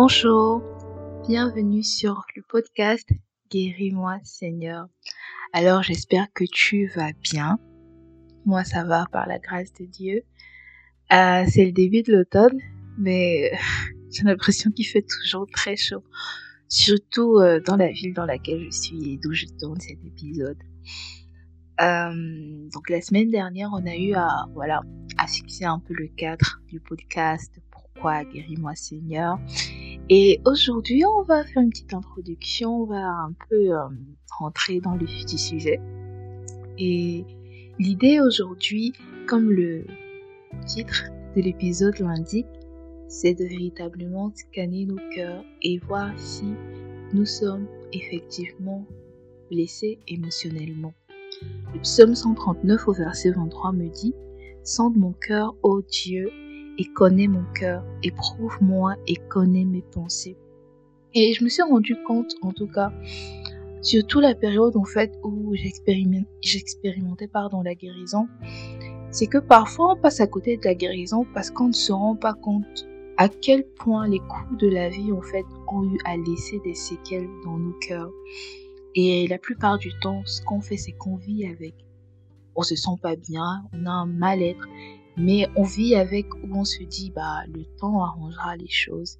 Bonjour, bienvenue sur le podcast Guéris-moi Seigneur. Alors j'espère que tu vas bien. Moi ça va par la grâce de Dieu. Euh, c'est le début de l'automne, mais j'ai l'impression qu'il fait toujours très chaud. Surtout euh, dans la ville dans laquelle je suis et d'où je tourne cet épisode. Euh, donc la semaine dernière, on a eu à voilà à fixer un peu le cadre du podcast. Pourquoi guéris-moi Seigneur Et aujourd'hui, on va faire une petite introduction. On va un peu euh, rentrer dans le sujet. Et l'idée aujourd'hui, comme le titre de l'épisode l'indique, c'est de véritablement scanner nos cœurs et voir si nous sommes effectivement blessés émotionnellement. Le psaume 139 au verset 23 me dit Sente mon cœur, ô Dieu, et connais mon cœur, éprouve-moi et connais mes pensées. Et je me suis rendu compte, en tout cas, surtout la période en fait où j'expérimentais pardon la guérison, c'est que parfois on passe à côté de la guérison parce qu'on ne se rend pas compte à quel point les coups de la vie en fait ont eu à laisser des séquelles dans nos cœurs. Et la plupart du temps, ce qu'on fait, c'est qu'on vit avec. On se sent pas bien, on a un mal-être, mais on vit avec où on se dit bah le temps arrangera les choses.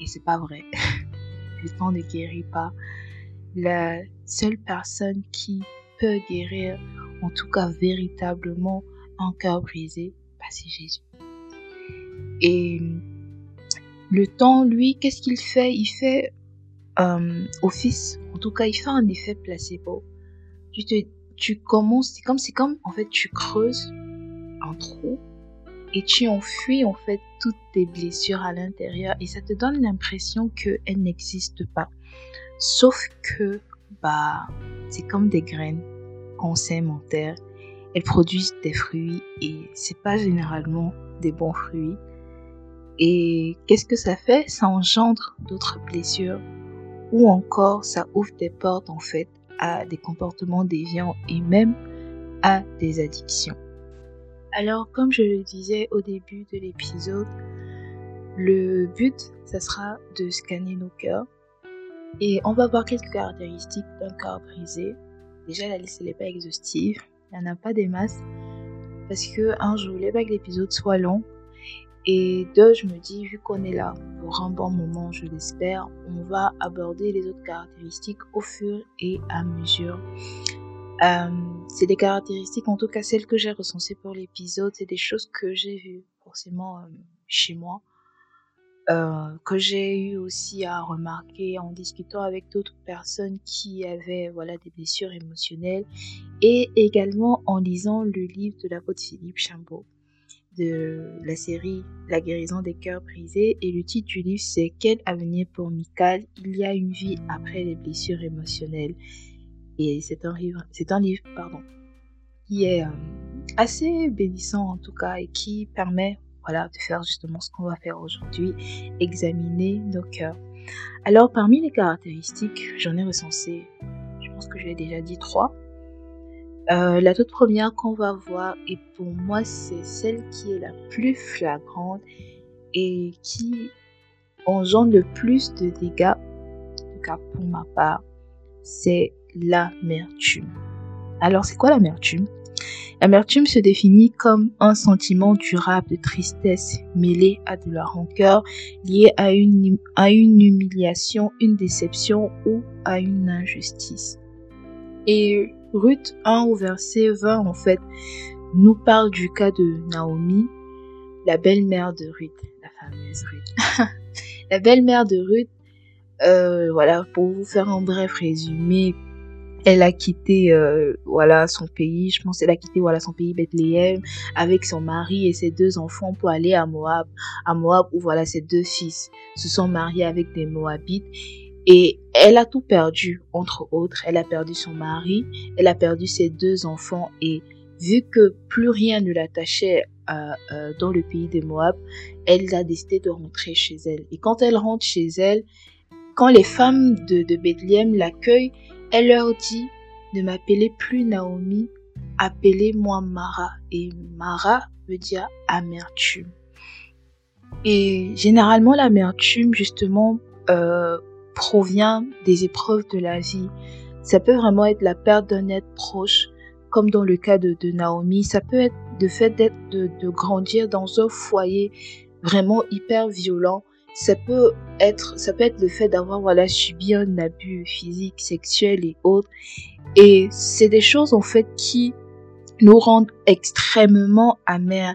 Et c'est pas vrai. le temps ne guérit pas. La seule personne qui peut guérir, en tout cas véritablement un cœur brisé, bah, c'est Jésus. Et le temps, lui, qu'est-ce qu'il fait? Il fait euh, office, en tout cas, il fait un effet placebo. Tu te, tu commences, c'est comme, c'est comme, en fait, tu creuses un trou et tu enfuis, en fait, toutes tes blessures à l'intérieur et ça te donne l'impression qu'elles n'existent pas. Sauf que, bah, c'est comme des graines qu'on sème en terre. Elles produisent des fruits et c'est pas généralement des bons fruits. Et qu'est-ce que ça fait? Ça engendre d'autres blessures ou encore ça ouvre des portes en fait à des comportements déviants et même à des addictions. Alors comme je le disais au début de l'épisode, le but, ça sera de scanner nos cœurs et on va voir quelques caractéristiques d'un cœur brisé. Déjà la liste n'est pas exhaustive, il n'y en a pas des masses parce que un, je voulais pas que l'épisode soit long et deux, je me dis, vu qu'on est là pour un bon moment, je l'espère, on va aborder les autres caractéristiques au fur et à mesure. Euh, c'est des caractéristiques, en tout cas celles que j'ai recensées pour l'épisode, c'est des choses que j'ai vues forcément euh, chez moi, euh, que j'ai eu aussi à remarquer en discutant avec d'autres personnes qui avaient voilà des blessures émotionnelles et également en lisant le livre de l'apôtre Philippe Chambaud de la série La guérison des cœurs brisés et le titre du livre c'est Quel avenir pour Michael? Il y a une vie après les blessures émotionnelles. Et c'est un livre, c'est un livre pardon, qui est euh, assez bénissant en tout cas et qui permet voilà, de faire justement ce qu'on va faire aujourd'hui, examiner nos cœurs. Alors parmi les caractéristiques, j'en ai recensé, je pense que je l'ai déjà dit trois. Euh, la toute première qu'on va voir, et pour moi c'est celle qui est la plus flagrante et qui engendre le plus de dégâts, en tout cas pour ma part, c'est l'amertume. Alors c'est quoi l'amertume? L'amertume se définit comme un sentiment durable de tristesse mêlé à de la rancœur lié à une, à une humiliation, une déception ou à une injustice. Et Ruth 1 au verset 20 en fait nous parle du cas de Naomi, la belle-mère de Ruth, la fameuse Ruth. la belle-mère de Ruth, euh, voilà, pour vous faire un bref résumé, elle a quitté euh, voilà son pays, je pense elle a quitté voilà son pays Bethléem avec son mari et ses deux enfants pour aller à Moab, à Moab où voilà ses deux fils se sont mariés avec des Moabites et elle a tout perdu, entre autres. Elle a perdu son mari, elle a perdu ses deux enfants et vu que plus rien ne l'attachait euh, euh, dans le pays de Moab, elle a décidé de rentrer chez elle. Et quand elle rentre chez elle, quand les femmes de, de Bethléem l'accueillent, elle leur dit ne m'appelez plus Naomi, appelez-moi Mara. Et Mara veut dire amertume. Et généralement, l'amertume, justement, euh, provient des épreuves de la vie. Ça peut vraiment être la perte d'un être proche, comme dans le cas de, Naomi. Ça peut être le fait d'être, de grandir dans un foyer vraiment hyper violent. Ça peut être, ça peut être le fait d'avoir, voilà, subi un abus physique, sexuel et autres. Et c'est des choses, en fait, qui nous rendent extrêmement amers.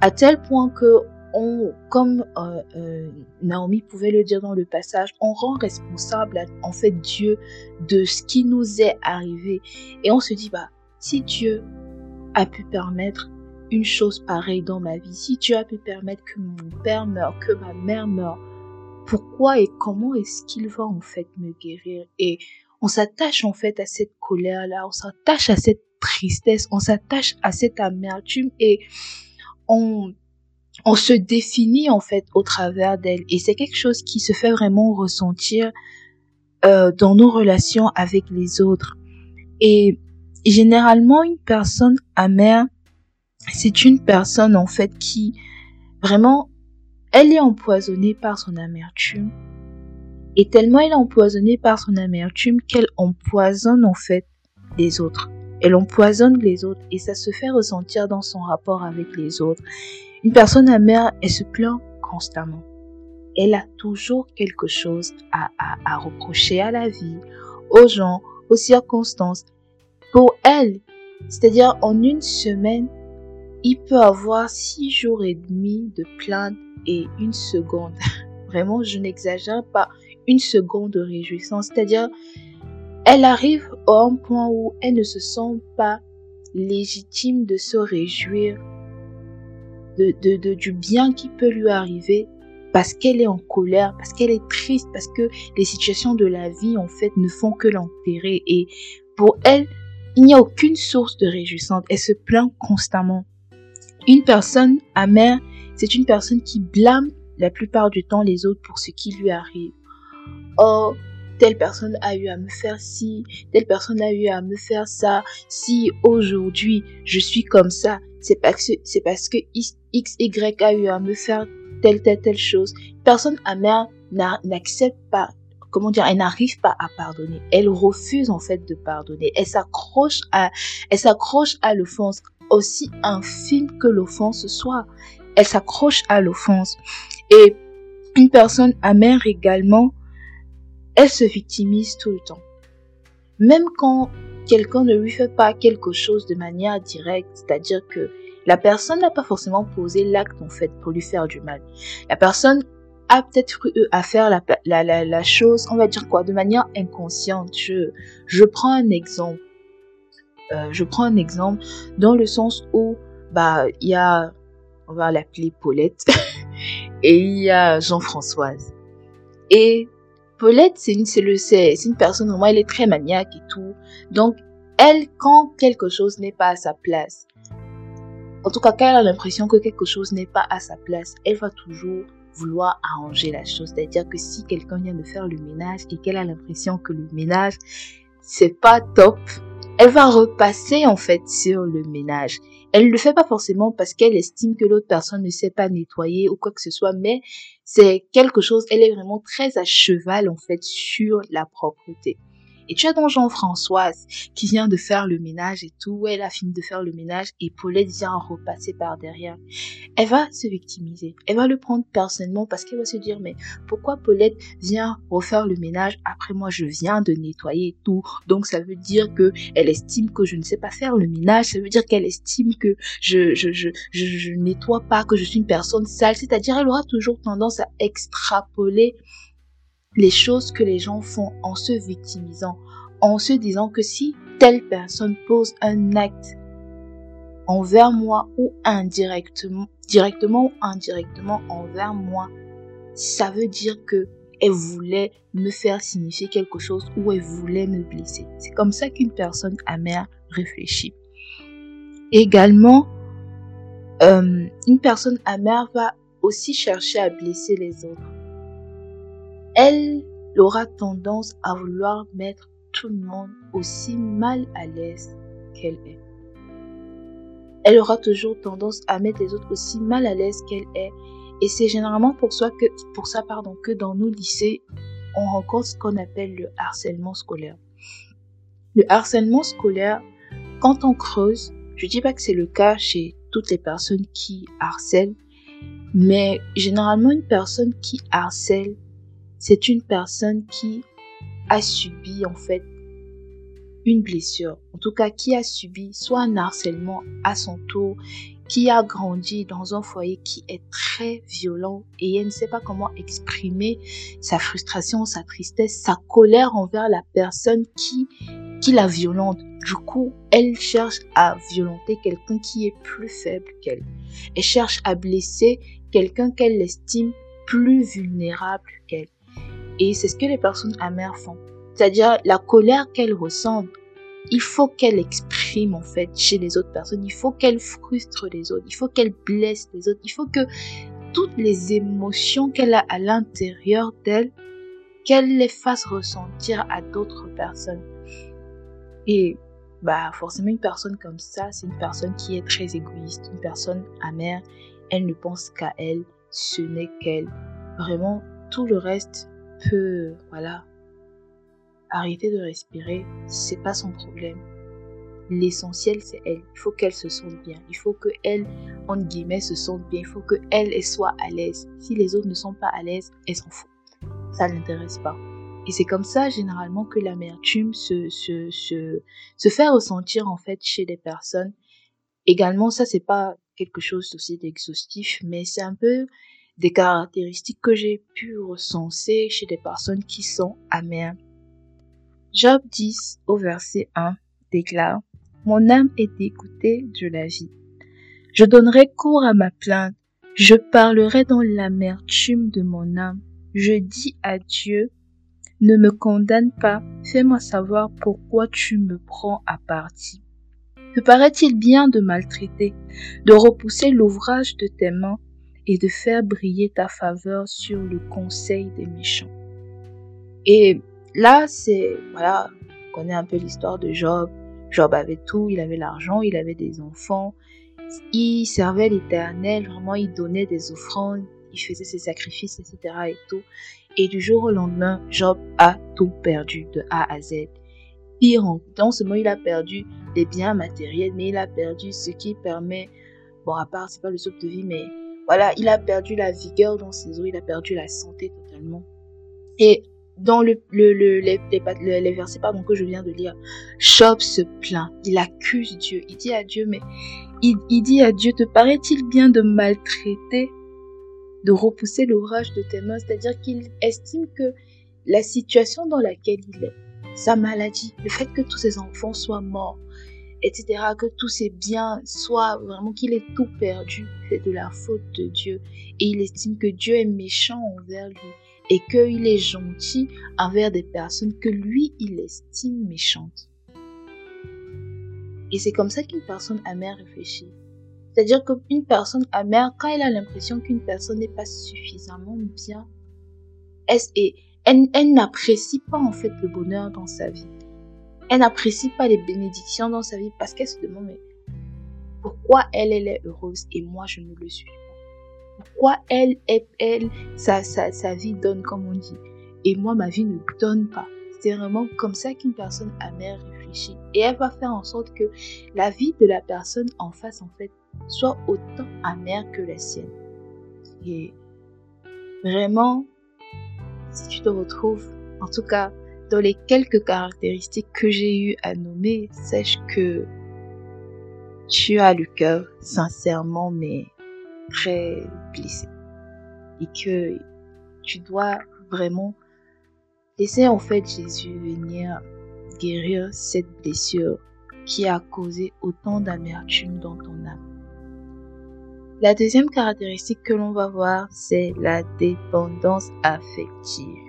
À tel point que on, comme euh, euh, Naomi pouvait le dire dans le passage, on rend responsable en fait Dieu de ce qui nous est arrivé. Et on se dit, bah, si Dieu a pu permettre une chose pareille dans ma vie, si Dieu a pu permettre que mon père meure, que ma mère meure, pourquoi et comment est-ce qu'il va en fait me guérir? Et on s'attache en fait à cette colère-là, on s'attache à cette tristesse, on s'attache à cette amertume et on on se définit en fait au travers d'elle. Et c'est quelque chose qui se fait vraiment ressentir euh, dans nos relations avec les autres. Et généralement, une personne amère, c'est une personne en fait qui vraiment, elle est empoisonnée par son amertume. Et tellement elle est empoisonnée par son amertume qu'elle empoisonne en fait les autres. Elle empoisonne les autres et ça se fait ressentir dans son rapport avec les autres. Une personne amère, elle se plaint constamment. Elle a toujours quelque chose à, à, reprocher à la vie, aux gens, aux circonstances. Pour elle, c'est-à-dire en une semaine, il peut avoir six jours et demi de plainte et une seconde. Vraiment, je n'exagère pas, une seconde de réjouissance. C'est-à-dire, elle arrive à un point où elle ne se sent pas légitime de se réjouir de, du bien qui peut lui arriver parce qu'elle est en colère, parce qu'elle est triste, parce que les situations de la vie, en fait, ne font que l'enterrer. Et pour elle, il n'y a aucune source de réjouissance. Elle se plaint constamment. Une personne amère, c'est une personne qui blâme la plupart du temps les autres pour ce qui lui arrive. Oh, telle personne a eu à me faire ci, telle personne a eu à me faire ça. Si aujourd'hui je suis comme ça, c'est parce que, X, Y a eu à me faire telle, telle, telle chose. Personne amère n'accepte pas, comment dire, elle n'arrive pas à pardonner. Elle refuse, en fait, de pardonner. Elle s'accroche à, elle s'accroche à l'offense, aussi infime que l'offense soit. Elle s'accroche à l'offense. Et une personne amère également, elle se victimise tout le temps. Même quand quelqu'un ne lui fait pas quelque chose de manière directe, c'est-à-dire que la personne n'a pas forcément posé l'acte en fait pour lui faire du mal. La personne a peut-être eu à faire la, la, chose, on va dire quoi, de manière inconsciente. Je, je prends un exemple. Euh, je prends un exemple dans le sens où bah il y a, on va l'appeler Paulette, et il y a Jean-Françoise. Et Paulette, c'est une, c'est c'est, une personne, elle est très maniaque et tout. Donc, elle, quand quelque chose n'est pas à sa place, en tout cas, quand elle a l'impression que quelque chose n'est pas à sa place, elle va toujours vouloir arranger la chose. C'est-à-dire que si quelqu'un vient de faire le ménage et qu'elle a l'impression que le ménage, c'est pas top, elle va repasser en fait sur le ménage. Elle ne le fait pas forcément parce qu'elle estime que l'autre personne ne sait pas nettoyer ou quoi que ce soit, mais c'est quelque chose, elle est vraiment très à cheval en fait sur la propreté. Et tu as donc Jean-Françoise qui vient de faire le ménage et tout. Elle a fini de faire le ménage et Paulette vient repasser par derrière. Elle va se victimiser. Elle va le prendre personnellement parce qu'elle va se dire mais pourquoi Paulette vient refaire le ménage après moi? Je viens de nettoyer tout. Donc ça veut dire que elle estime que je ne sais pas faire le ménage. Ça veut dire qu'elle estime que je, je, je, je, je nettoie pas, que je suis une personne sale. C'est-à-dire elle aura toujours tendance à extrapoler les choses que les gens font en se victimisant, en se disant que si telle personne pose un acte envers moi ou indirectement, directement ou indirectement envers moi, ça veut dire que elle voulait me faire signifier quelque chose ou elle voulait me blesser. C'est comme ça qu'une personne amère réfléchit. Également, euh, une personne amère va aussi chercher à blesser les autres elle aura tendance à vouloir mettre tout le monde aussi mal à l'aise qu'elle est. Elle aura toujours tendance à mettre les autres aussi mal à l'aise qu'elle est. Et c'est généralement pour ça, que, pour que dans nos lycées, on rencontre ce qu'on appelle le harcèlement scolaire. Le harcèlement scolaire, quand on creuse, je dis pas que c'est le cas chez toutes les personnes qui harcèlent, mais généralement une personne qui harcèle, c'est une personne qui a subi en fait une blessure, en tout cas qui a subi soit un harcèlement à son tour, qui a grandi dans un foyer qui est très violent et elle ne sait pas comment exprimer sa frustration, sa tristesse, sa colère envers la personne qui, qui la violente. Du coup, elle cherche à violenter quelqu'un qui est plus faible qu'elle. Elle cherche à blesser quelqu'un qu'elle estime plus vulnérable qu'elle. Et c'est ce que les personnes amères font. C'est-à-dire la colère qu'elles ressentent, il faut qu'elle exprime en fait chez les autres personnes, il faut qu'elle frustre les autres, il faut qu'elle blesse les autres, il faut que toutes les émotions qu'elle a à l'intérieur d'elle, qu'elle les fasse ressentir à d'autres personnes. Et bah forcément une personne comme ça, c'est une personne qui est très égoïste, une personne amère, elle ne pense qu'à elle, ce n'est qu'elle. Vraiment, tout le reste peut, voilà, arrêter de respirer, c'est pas son problème. L'essentiel, c'est elle. Il faut qu'elle se sente bien. Il faut que elle, entre guillemets, se sente bien. Il faut que elle, soit à l'aise. Si les autres ne sont pas à l'aise, elle s'en fout. Ça l'intéresse pas. Et c'est comme ça, généralement, que l'amertume se, se, se, se fait ressentir, en fait, chez les personnes. Également, ça, c'est pas quelque chose aussi d'exhaustif, mais c'est un peu des caractéristiques que j'ai pu recenser chez des personnes qui sont amères. Job 10 au verset 1 déclare, Mon âme est dégoûtée de la vie. Je donnerai cours à ma plainte. Je parlerai dans l'amertume de mon âme. Je dis à Dieu, ne me condamne pas, fais-moi savoir pourquoi tu me prends à partie. Te paraît-il bien de maltraiter, de repousser l'ouvrage de tes mains et de faire briller ta faveur sur le conseil des méchants? Et Là, c'est, voilà, on connaît un peu l'histoire de Job. Job avait tout, il avait l'argent, il avait des enfants, il servait l'Éternel, vraiment, il donnait des offrandes, il faisait ses sacrifices, etc. et tout. Et du jour au lendemain, Job a tout perdu de A à Z. Pire, dans ce moment, il a perdu les biens matériels, mais il a perdu ce qui permet, bon, à part, c'est pas le soupe de vie, mais voilà, il a perdu la vigueur dans ses os, il a perdu la santé totalement. Et dans le, le, le les, versets que je viens de lire, Job se plaint, il accuse Dieu, il dit à Dieu, mais il, il dit à Dieu, te paraît-il bien de maltraiter, de repousser l'ouvrage de tes mains, c'est-à-dire qu'il estime que la situation dans laquelle il est, sa maladie, le fait que tous ses enfants soient morts, etc., que tous ses biens soient vraiment qu'il ait tout perdu, c'est de la faute de Dieu. Et il estime que Dieu est méchant envers lui et qu'il est gentil envers des personnes que lui, il estime méchantes. Et c'est comme ça qu'une personne amère réfléchit. C'est-à-dire qu'une personne amère, quand elle a l'impression qu'une personne n'est pas suffisamment bien, elle, elle n'apprécie pas en fait le bonheur dans sa vie. Elle n'apprécie pas les bénédictions dans sa vie parce qu'elle se demande mais pourquoi elle, elle est heureuse et moi je ne le suis pas? Pourquoi elle, elle, elle sa, sa, sa vie donne comme on dit et moi ma vie ne donne pas? C'est vraiment comme ça qu'une personne amère réfléchit et elle va faire en sorte que la vie de la personne en face en fait soit autant amère que la sienne. Et vraiment, si tu te retrouves, en tout cas, dans les quelques caractéristiques que j'ai eu à nommer, sache que tu as le cœur sincèrement mais très blessé et que tu dois vraiment laisser en fait Jésus venir guérir cette blessure qui a causé autant d'amertume dans ton âme. La deuxième caractéristique que l'on va voir, c'est la dépendance affective.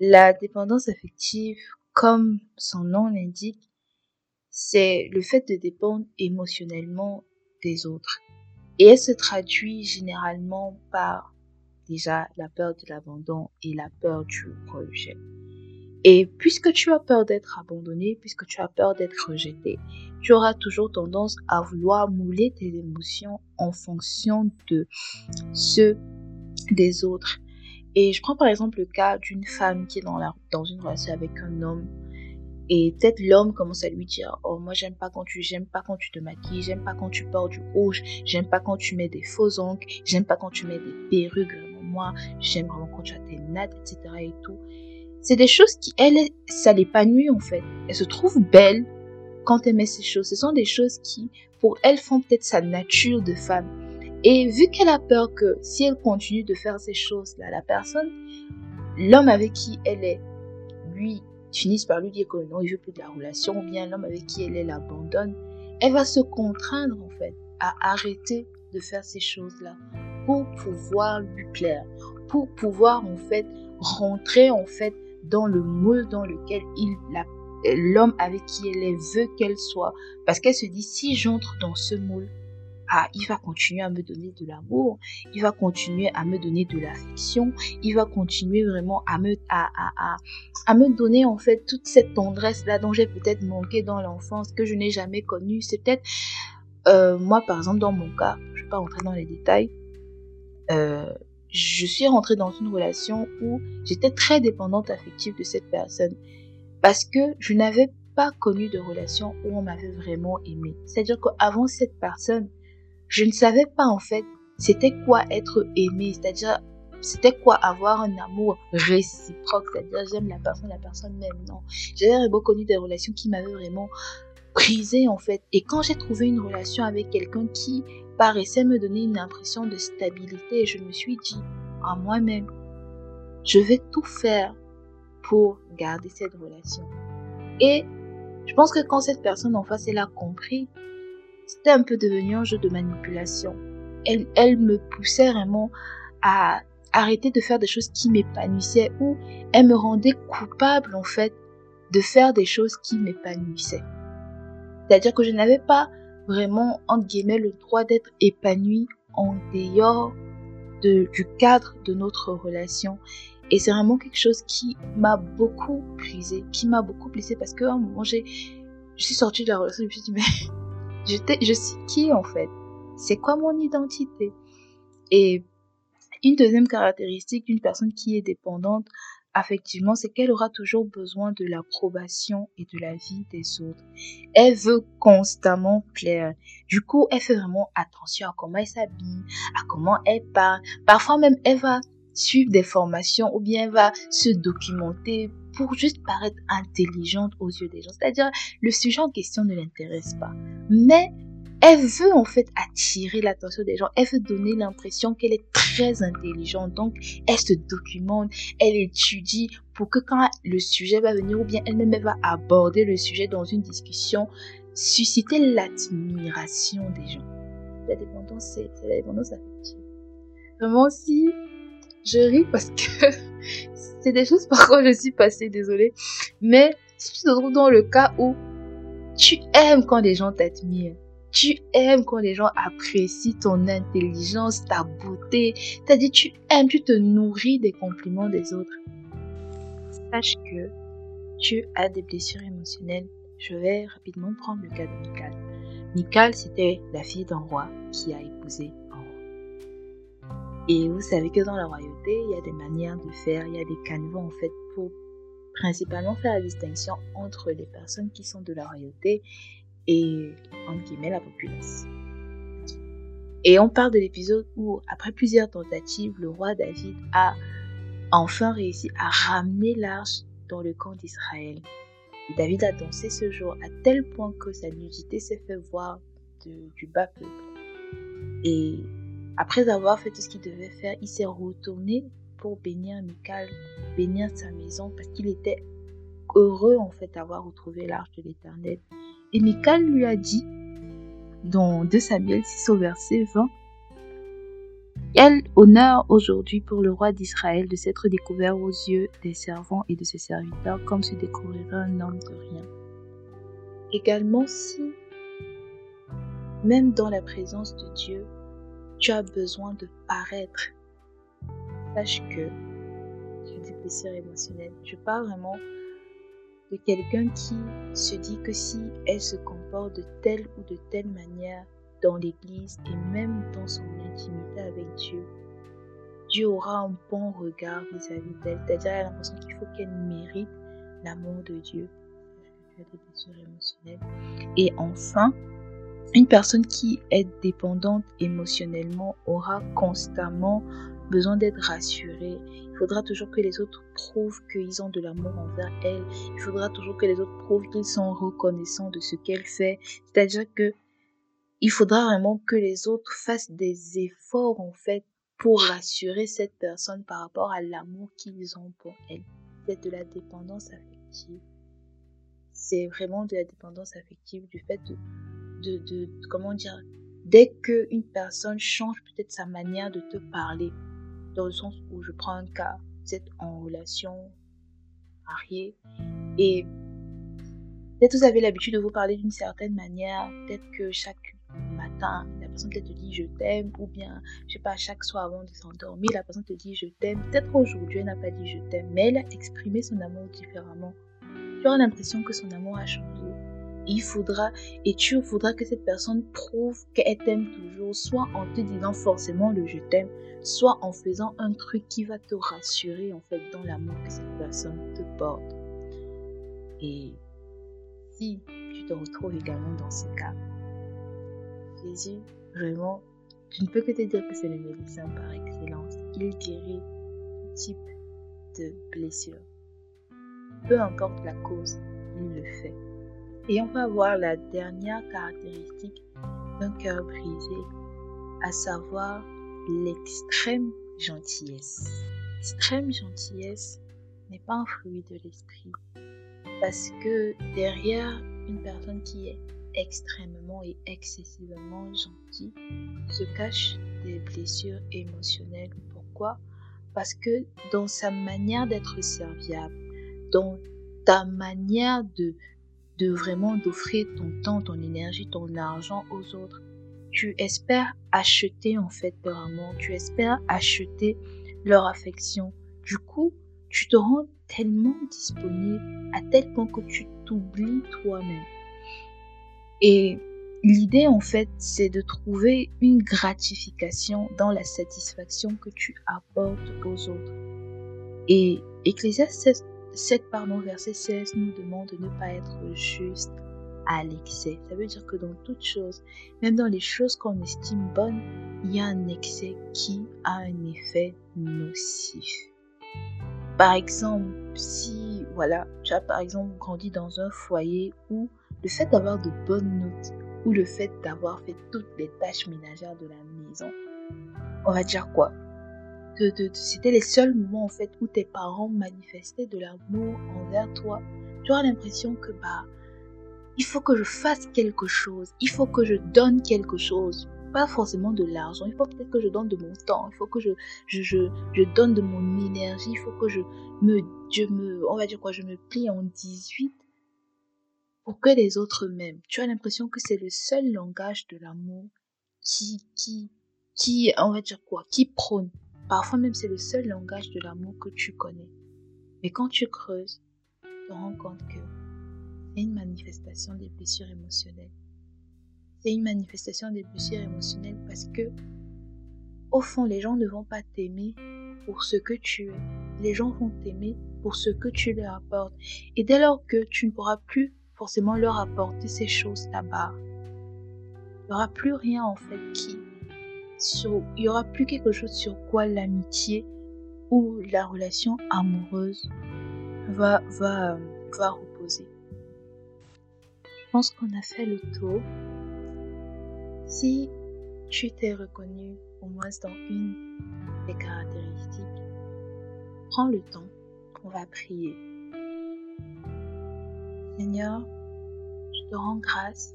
La dépendance affective, comme son nom l'indique, c'est le fait de dépendre émotionnellement des autres. Et elle se traduit généralement par déjà la peur de l'abandon et la peur du rejet. Et puisque tu as peur d'être abandonné, puisque tu as peur d'être rejeté, tu auras toujours tendance à vouloir mouler tes émotions en fonction de ceux des autres. Et je prends par exemple le cas d'une femme qui est dans, une relation avec un homme. Et peut-être l'homme commence à lui dire Oh, moi, j'aime pas quand tu j'aime pas quand tu te maquilles, j'aime pas quand tu portes du rouge, j'aime pas quand tu mets des faux ongles, j'aime pas quand tu mets des perruques. Moi, j'aime vraiment quand tu as tes nattes, etc. et tout. C'est des choses qui, elle, ça l'épanouit en fait. Elle se trouve belle quand elle met ces choses. Ce sont des choses qui, pour elle, font peut-être sa nature de femme. Et vu qu'elle a peur que si elle continue de faire ces choses-là, la personne, l'homme avec qui elle est, lui, finisse par lui dire que non, il veut plus de la relation, ou bien l'homme avec qui elle est l'abandonne, elle va se contraindre en fait à arrêter de faire ces choses-là pour pouvoir lui plaire, pour pouvoir en fait rentrer en fait dans le moule dans lequel il l'homme avec qui elle est veut qu'elle soit. Parce qu'elle se dit si j'entre dans ce moule ah, il va continuer à me donner de l'amour, il va continuer à me donner de l'affection, il va continuer vraiment à me, à, à, à, me donner en fait toute cette tendresse-là dont j'ai peut-être manqué dans l'enfance, que je n'ai jamais connue. C'est peut-être, euh, moi par exemple dans mon cas, je ne vais pas rentrer dans les détails, euh, je suis rentrée dans une relation où j'étais très dépendante affective de cette personne parce que je n'avais pas connu de relation où on m'avait vraiment aimé. C'est-à-dire qu'avant cette personne, je ne savais pas en fait c'était quoi être aimé, c'est-à-dire c'était quoi avoir un amour réciproque, c'est-à-dire j'aime la personne, la personne m'aime. Non, j'avais vraiment connu des relations qui m'avaient vraiment brisé en fait. Et quand j'ai trouvé une relation avec quelqu'un qui paraissait me donner une impression de stabilité, je me suis dit à moi-même, je vais tout faire pour garder cette relation. Et je pense que quand cette personne en face, elle a compris c'était un peu devenu un jeu de manipulation. Elle, elle me poussait vraiment à arrêter de faire des choses qui m'épanouissaient ou elle me rendait coupable en fait de faire des choses qui m'épanouissaient. C'est-à-dire que je n'avais pas vraiment, entre guillemets, le droit d'être épanouie en dehors de, du cadre de notre relation. Et c'est vraiment quelque chose qui m'a beaucoup brisé, qui m'a beaucoup blessé parce qu'à un moment, je suis sortie de la relation et je me suis dit, mais je, je suis qui en fait C'est quoi mon identité? Et une deuxième caractéristique d'une personne qui est dépendante affectivement, c'est qu'elle aura toujours besoin de l'approbation et de la vie des autres. Elle veut constamment plaire. Du coup, elle fait vraiment attention à comment elle s'habille, à comment elle parle. Parfois même, elle va suivre des formations ou bien elle va se documenter pour juste paraître intelligente aux yeux des gens. C'est-à-dire, le sujet en question ne l'intéresse pas. Mais elle veut en fait attirer l'attention des gens. Elle veut donner l'impression qu'elle est très intelligente. Donc, elle se documente, elle étudie pour que quand le sujet va venir ou bien elle-même va aborder le sujet dans une discussion, susciter l'admiration des gens. La dépendance, c'est la dépendance affective. Vraiment, si je ris parce que c'est des choses par quoi je suis passée, désolée. Mais si tu te trouves dans le cas où tu aimes quand les gens t'admirent, tu aimes quand les gens apprécient ton intelligence, ta beauté, c'est-à-dire tu aimes, tu te nourris des compliments des autres. Sache que tu as des blessures émotionnelles. Je vais rapidement prendre le cas de Mikal. Mikal, c'était la fille d'un roi qui a épousé et vous savez que dans la royauté, il y a des manières de faire, il y a des canevas en fait pour principalement faire la distinction entre les personnes qui sont de la royauté et entre guillemets la populace. Et on parle de l'épisode où, après plusieurs tentatives, le roi David a enfin réussi à ramener l'arche dans le camp d'Israël. Et David a dansé ce jour à tel point que sa nudité s'est fait voir du bas peuple. Et après avoir fait tout ce qu'il devait faire, il s'est retourné pour bénir Michal, bénir sa maison, parce qu'il était heureux en fait d'avoir retrouvé l'arche de l'Éternel. Et Michal lui a dit, dans 2 Samuel 6 au verset 20, quel honneur aujourd'hui pour le roi d'Israël de s'être découvert aux yeux des servants et de ses serviteurs comme se découvrirait un homme de rien. Également si, même dans la présence de Dieu, tu as besoin de paraître. Sache que je dis plaisir émotionnel. Je parle vraiment de quelqu'un qui se dit que si elle se comporte de telle ou de telle manière dans l'Église et même dans son intimité avec Dieu, Dieu aura un bon regard vis-à-vis d'elle. C'est-à-dire, elle a l'impression qu'il faut qu'elle mérite l'amour de Dieu. Et enfin, une personne qui est dépendante émotionnellement aura constamment besoin d'être rassurée. Il faudra toujours que les autres prouvent qu'ils ont de l'amour envers elle. Il faudra toujours que les autres prouvent qu'ils sont reconnaissants de ce qu'elle fait. C'est-à-dire que il faudra vraiment que les autres fassent des efforts en fait pour rassurer cette personne par rapport à l'amour qu'ils ont pour elle. C'est de la dépendance affective. C'est vraiment de la dépendance affective du fait de, de, comment dire, dès qu'une personne change peut-être sa manière de te parler, dans le sens où je prends un cas, vous êtes en relation mariée et peut-être vous avez l'habitude de vous parler d'une certaine manière, peut-être que chaque matin, la personne peut-être te dit je t'aime, ou bien, je sais pas, chaque soir avant de s'endormir, la personne te dit je t'aime. Peut-être aujourd'hui, elle n'a pas dit je t'aime, mais elle a exprimé son amour différemment. Tu auras l'impression que son amour a changé il faudra, et tu voudras que cette personne prouve qu'elle t'aime toujours, soit en te disant forcément le je t'aime, soit en faisant un truc qui va te rassurer en fait dans l'amour que cette personne te porte. Et si tu te retrouves également dans ce cas, Jésus, vraiment, je ne peux que te dire que c'est le médecin par excellence. Il guérit tout type de blessure. Peu importe la cause, il le fait. Et on va voir la dernière caractéristique d'un cœur brisé, à savoir l'extrême gentillesse. L'extrême gentillesse n'est pas un fruit de l'esprit, parce que derrière une personne qui est extrêmement et excessivement gentille se cachent des blessures émotionnelles. Pourquoi? Parce que dans sa manière d'être serviable, dans ta manière de de vraiment d'offrir ton temps, ton énergie, ton argent aux autres. Tu espères acheter en fait leur amour, tu espères acheter leur affection. Du coup, tu te rends tellement disponible à tel point que tu t'oublies toi-même. Et l'idée en fait, c'est de trouver une gratification dans la satisfaction que tu apportes aux autres. Et Ecclésiaste 7, pardon, verset 16 nous demande de ne pas être juste à l'excès. Ça veut dire que dans toutes choses, même dans les choses qu'on estime bonnes, il y a un excès qui a un effet nocif. Par exemple, si, voilà, tu as par exemple grandi dans un foyer où le fait d'avoir de bonnes notes ou le fait d'avoir fait toutes les tâches ménagères de la maison, on va dire quoi? C'était les seuls moments en fait où tes parents manifestaient de l'amour envers toi. Tu auras l'impression que bah il faut que je fasse quelque chose, il faut que je donne quelque chose, pas forcément de l'argent, il faut peut-être que je donne de mon temps, il faut que je, je, je, je, donne de mon énergie, il faut que je me, je me, on va dire quoi, je me plie en 18 pour que les autres m'aiment. Tu as l'impression que c'est le seul langage de l'amour qui, qui, qui, on va dire quoi, qui prône Parfois même c'est le seul langage de l'amour que tu connais. Mais quand tu creuses, tu te rends compte que c'est une manifestation des blessures émotionnelles. C'est une manifestation des blessures émotionnelles parce que, au fond, les gens ne vont pas t'aimer pour ce que tu es. Les gens vont t'aimer pour ce que tu leur apportes. Et dès lors que tu ne pourras plus forcément leur apporter ces choses là-bas, il n'y aura plus rien en fait qui il y aura plus quelque chose sur quoi l'amitié ou la relation amoureuse va, va, va reposer. Je pense qu'on a fait le tour. Si tu t'es reconnu au moins dans une des caractéristiques, prends le temps, on va prier. Seigneur, je te rends grâce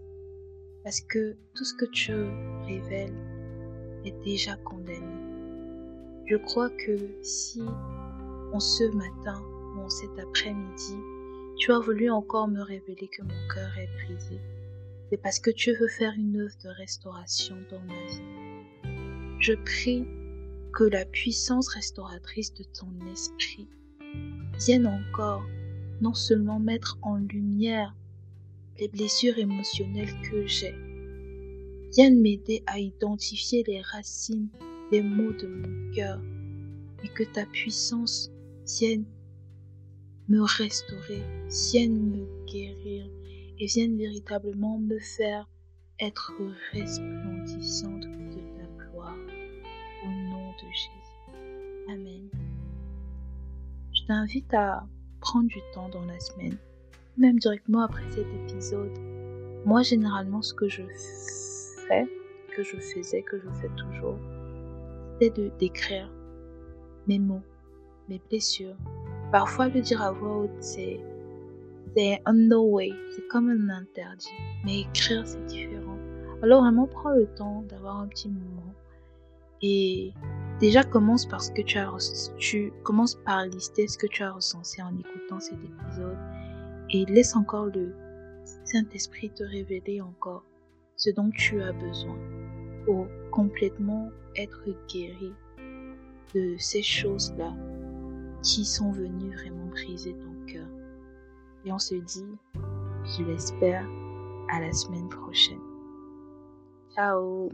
parce que tout ce que tu révèles est déjà condamné. Je crois que si en ce matin ou en cet après-midi, tu as voulu encore me révéler que mon cœur est brisé, c'est parce que tu veux faire une œuvre de restauration dans ma vie. Je prie que la puissance restauratrice de ton esprit vienne encore non seulement mettre en lumière les blessures émotionnelles que j'ai, vienne m'aider à identifier les racines des maux de mon cœur et que ta puissance vienne me restaurer, vienne me guérir et vienne véritablement me faire être resplendissante de ta gloire au nom de Jésus. Amen. Je t'invite à prendre du temps dans la semaine, même directement après cet épisode. Moi, généralement, ce que je fais, que je faisais, que je fais toujours, de d'écrire mes mots, mes blessures. Parfois, le dire à voix haute, c'est c'est un no way, c'est comme un interdit. Mais écrire, c'est différent. Alors vraiment, prends le temps d'avoir un petit moment et déjà commence par ce que tu as tu commences par lister ce que tu as recensé en écoutant cet épisode et laisse encore le Saint-Esprit te révéler encore ce dont tu as besoin pour complètement être guéri de ces choses-là qui sont venues vraiment briser ton cœur. Et on se dit, je l'espère, à la semaine prochaine. Ciao